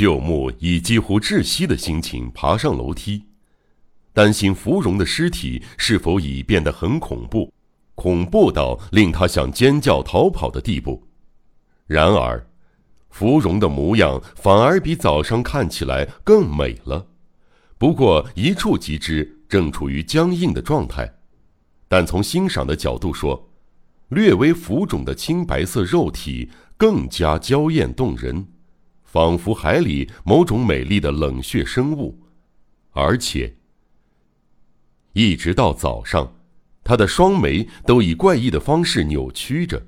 旧木以几乎窒息的心情爬上楼梯，担心芙蓉的尸体是否已变得很恐怖，恐怖到令他想尖叫逃跑的地步。然而，芙蓉的模样反而比早上看起来更美了，不过一触即知，正处于僵硬的状态。但从欣赏的角度说，略微浮肿的青白色肉体更加娇艳动人，仿佛海里某种美丽的冷血生物。而且，一直到早上，他的双眉都以怪异的方式扭曲着，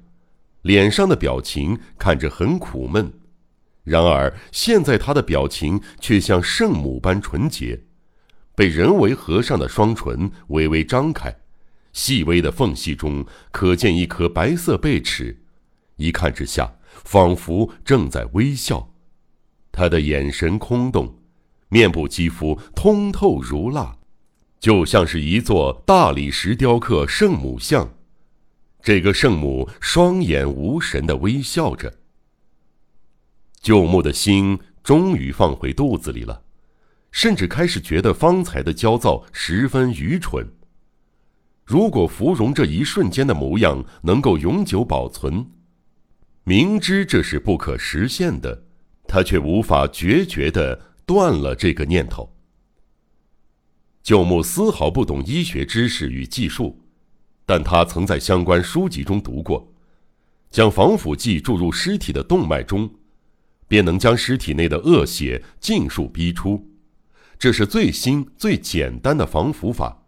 脸上的表情看着很苦闷。然而现在他的表情却像圣母般纯洁，被人为合上的双唇微微张开。细微的缝隙中可见一颗白色贝齿，一看之下，仿佛正在微笑。他的眼神空洞，面部肌肤通透如蜡，就像是一座大理石雕刻圣母像。这个圣母双眼无神的微笑着。旧木的心终于放回肚子里了，甚至开始觉得方才的焦躁十分愚蠢。如果芙蓉这一瞬间的模样能够永久保存，明知这是不可实现的，他却无法决绝的断了这个念头。旧木丝毫不懂医学知识与技术，但他曾在相关书籍中读过，将防腐剂注入尸体的动脉中，便能将尸体内的恶血尽数逼出，这是最新最简单的防腐法。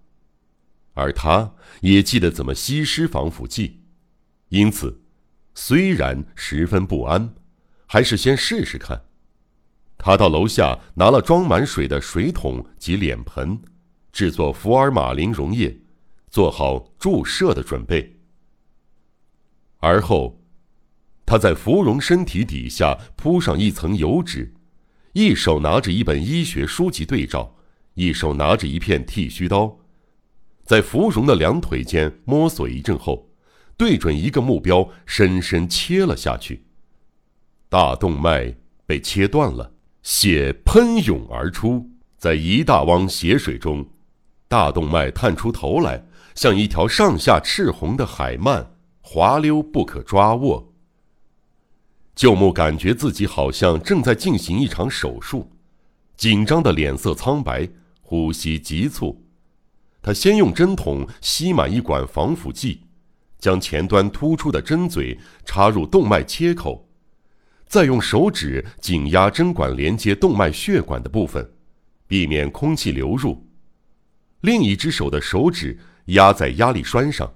而他也记得怎么吸湿防腐剂，因此，虽然十分不安，还是先试试看。他到楼下拿了装满水的水桶及脸盆，制作福尔马林溶液，做好注射的准备。而后，他在芙蓉身体底下铺上一层油纸，一手拿着一本医学书籍对照，一手拿着一片剃须刀。在芙蓉的两腿间摸索一阵后，对准一个目标，深深切了下去。大动脉被切断了，血喷涌而出。在一大汪血水中，大动脉探出头来，像一条上下赤红的海鳗，滑溜不可抓握。舅母感觉自己好像正在进行一场手术，紧张的脸色苍白，呼吸急促。他先用针筒吸满一管防腐剂，将前端突出的针嘴插入动脉切口，再用手指紧压针管连接动脉血管的部分，避免空气流入。另一只手的手指压在压力栓上。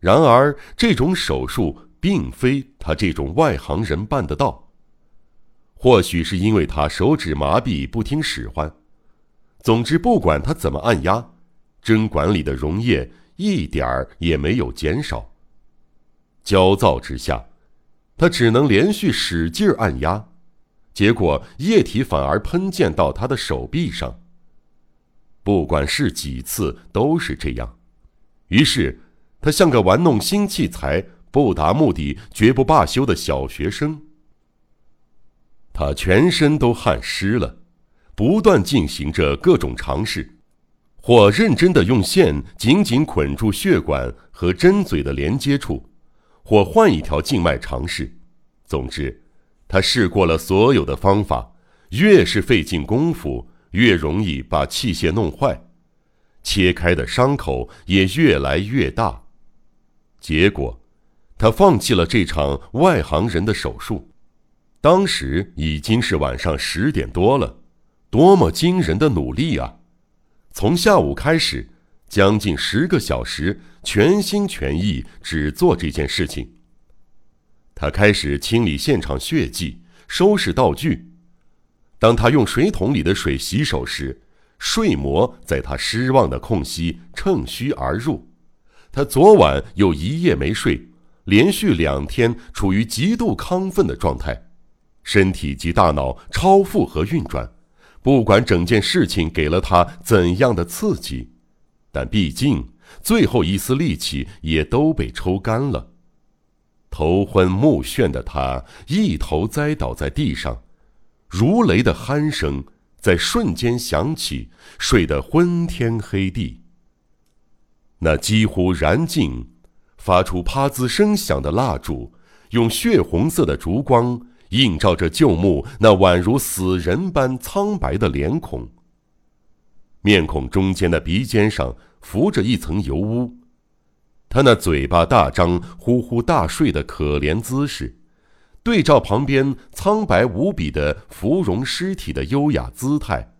然而，这种手术并非他这种外行人办得到。或许是因为他手指麻痹不听使唤。总之，不管他怎么按压。针管里的溶液一点儿也没有减少。焦躁之下，他只能连续使劲按压，结果液体反而喷溅到他的手臂上。不管是几次，都是这样。于是，他像个玩弄新器材、不达目的绝不罢休的小学生。他全身都汗湿了，不断进行着各种尝试。或认真的用线紧紧捆住血管和针嘴的连接处，或换一条静脉尝试。总之，他试过了所有的方法，越是费尽功夫，越容易把器械弄坏，切开的伤口也越来越大。结果，他放弃了这场外行人的手术。当时已经是晚上十点多了，多么惊人的努力啊！从下午开始，将近十个小时，全心全意只做这件事情。他开始清理现场血迹，收拾道具。当他用水桶里的水洗手时，睡魔在他失望的空隙趁虚而入。他昨晚又一夜没睡，连续两天处于极度亢奋的状态，身体及大脑超负荷运转。不管整件事情给了他怎样的刺激，但毕竟最后一丝力气也都被抽干了。头昏目眩的他一头栽倒在地上，如雷的鼾声在瞬间响起，睡得昏天黑地。那几乎燃尽、发出啪滋声响的蜡烛，用血红色的烛光映照着旧木那宛如死人般苍白的脸孔。面孔中间的鼻尖上浮着一层油污，他那嘴巴大张、呼呼大睡的可怜姿势，对照旁边苍白无比的芙蓉尸体的优雅姿态，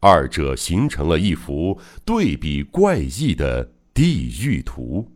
二者形成了一幅对比怪异的。地狱图。